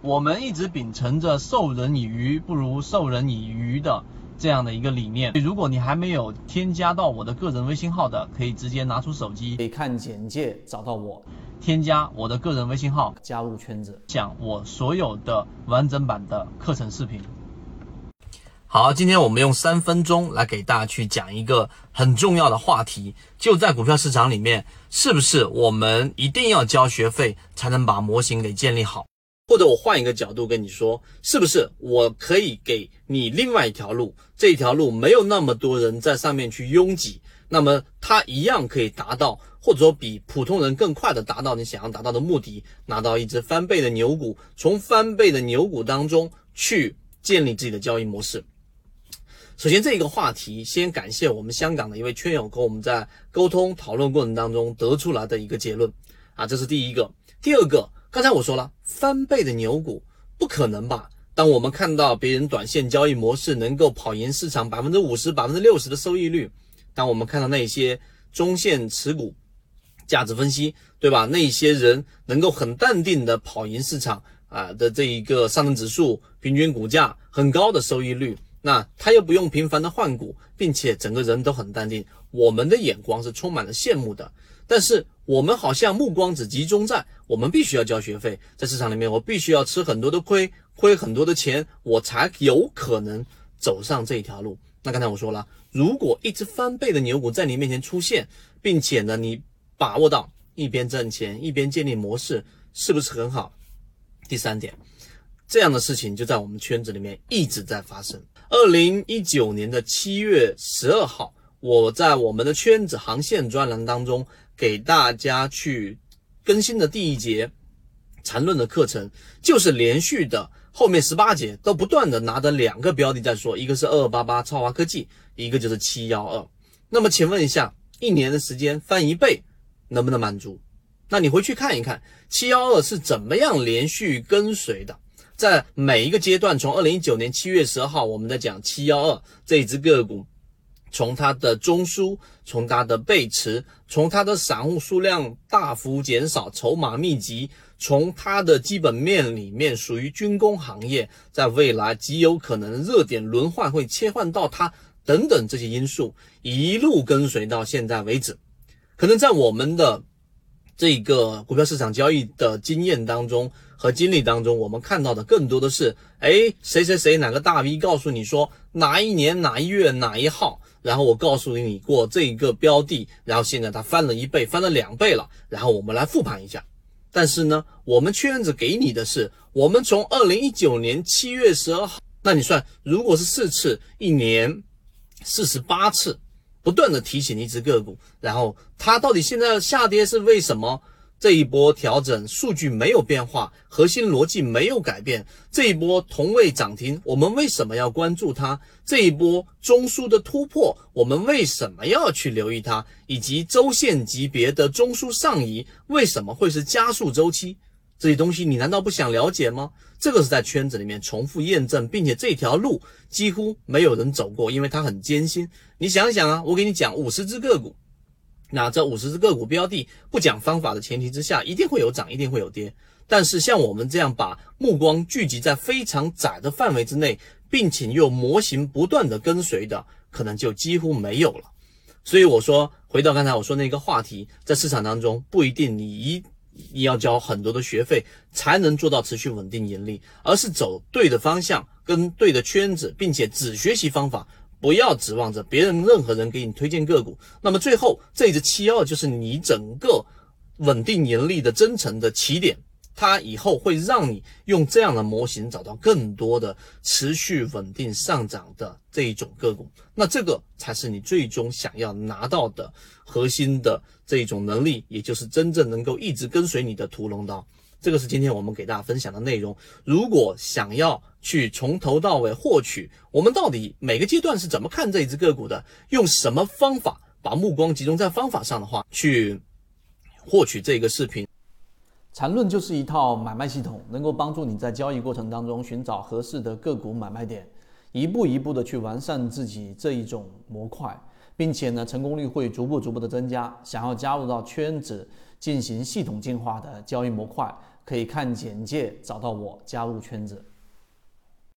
我们一直秉承着授人以鱼不如授人以渔的这样的一个理念。如果你还没有添加到我的个人微信号的，可以直接拿出手机，可以看简介找到我，添加我的个人微信号，加入圈子，讲我所有的完整版的课程视频。好，今天我们用三分钟来给大家去讲一个很重要的话题，就在股票市场里面，是不是我们一定要交学费才能把模型给建立好？或者我换一个角度跟你说，是不是我可以给你另外一条路？这一条路没有那么多人在上面去拥挤，那么它一样可以达到，或者说比普通人更快的达到你想要达到的目的，拿到一只翻倍的牛股，从翻倍的牛股当中去建立自己的交易模式。首先，这一个话题，先感谢我们香港的一位圈友跟我们在沟通讨论过程当中得出来的一个结论啊，这是第一个。第二个，刚才我说了，翻倍的牛股不可能吧？当我们看到别人短线交易模式能够跑赢市场百分之五十、百分之六十的收益率，当我们看到那些中线持股价值分析，对吧？那些人能够很淡定的跑赢市场啊的这一个上证指数平均股价很高的收益率。那他又不用频繁的换股，并且整个人都很淡定，我们的眼光是充满了羡慕的。但是我们好像目光只集中在我们必须要交学费，在市场里面我必须要吃很多的亏，亏很多的钱，我才有可能走上这一条路。那刚才我说了，如果一只翻倍的牛股在你面前出现，并且呢你把握到一边挣钱一边建立模式，是不是很好？第三点。这样的事情就在我们圈子里面一直在发生。二零一九年的七月十二号，我在我们的圈子航线专栏当中给大家去更新的第一节缠论的课程，就是连续的后面十八节都不断的拿着两个标的在说，一个是二二八八超华科技，一个就是七幺二。那么请问一下，一年的时间翻一倍能不能满足？那你回去看一看七幺二是怎么样连续跟随的。在每一个阶段，从二零一九年七月十二号，我们在讲七幺二这一只个股，从它的中枢，从它的背驰，从它的散户数量大幅减少，筹码密集，从它的基本面里面属于军工行业，在未来极有可能热点轮换会切换到它等等这些因素，一路跟随到现在为止，可能在我们的这个股票市场交易的经验当中。和经历当中，我们看到的更多的是，哎，谁谁谁哪个大 V 告诉你说哪一年哪一月哪一号，然后我告诉你过这一个标的，然后现在它翻了一倍，翻了两倍了，然后我们来复盘一下。但是呢，我们圈子给你的是，我们从二零一九年七月十二号，那你算，如果是四次，一年四十八次，不断的提醒一只个股，然后它到底现在下跌是为什么？这一波调整数据没有变化，核心逻辑没有改变。这一波同位涨停，我们为什么要关注它？这一波中枢的突破，我们为什么要去留意它？以及周线级别的中枢上移，为什么会是加速周期？这些东西你难道不想了解吗？这个是在圈子里面重复验证，并且这条路几乎没有人走过，因为它很艰辛。你想想啊，我给你讲五十只个股。那这五十只个股标的不讲方法的前提之下，一定会有涨，一定会有跌。但是像我们这样把目光聚集在非常窄的范围之内，并且又模型不断的跟随的，可能就几乎没有了。所以我说，回到刚才我说那个话题，在市场当中不一定你一你要交很多的学费才能做到持续稳定盈利，而是走对的方向，跟对的圈子，并且只学习方法。不要指望着别人任何人给你推荐个股，那么最后这只七幺二就是你整个稳定盈利的真诚的起点，它以后会让你用这样的模型找到更多的持续稳定上涨的这一种个股，那这个才是你最终想要拿到的核心的这一种能力，也就是真正能够一直跟随你的屠龙刀。这个是今天我们给大家分享的内容。如果想要去从头到尾获取我们到底每个阶段是怎么看这一只个股的，用什么方法把目光集中在方法上的话，去获取这个视频。缠论就是一套买卖系统，能够帮助你在交易过程当中寻找合适的个股买卖点，一步一步的去完善自己这一种模块，并且呢，成功率会逐步逐步的增加。想要加入到圈子进行系统进化的交易模块。可以看简介找到我加入圈子。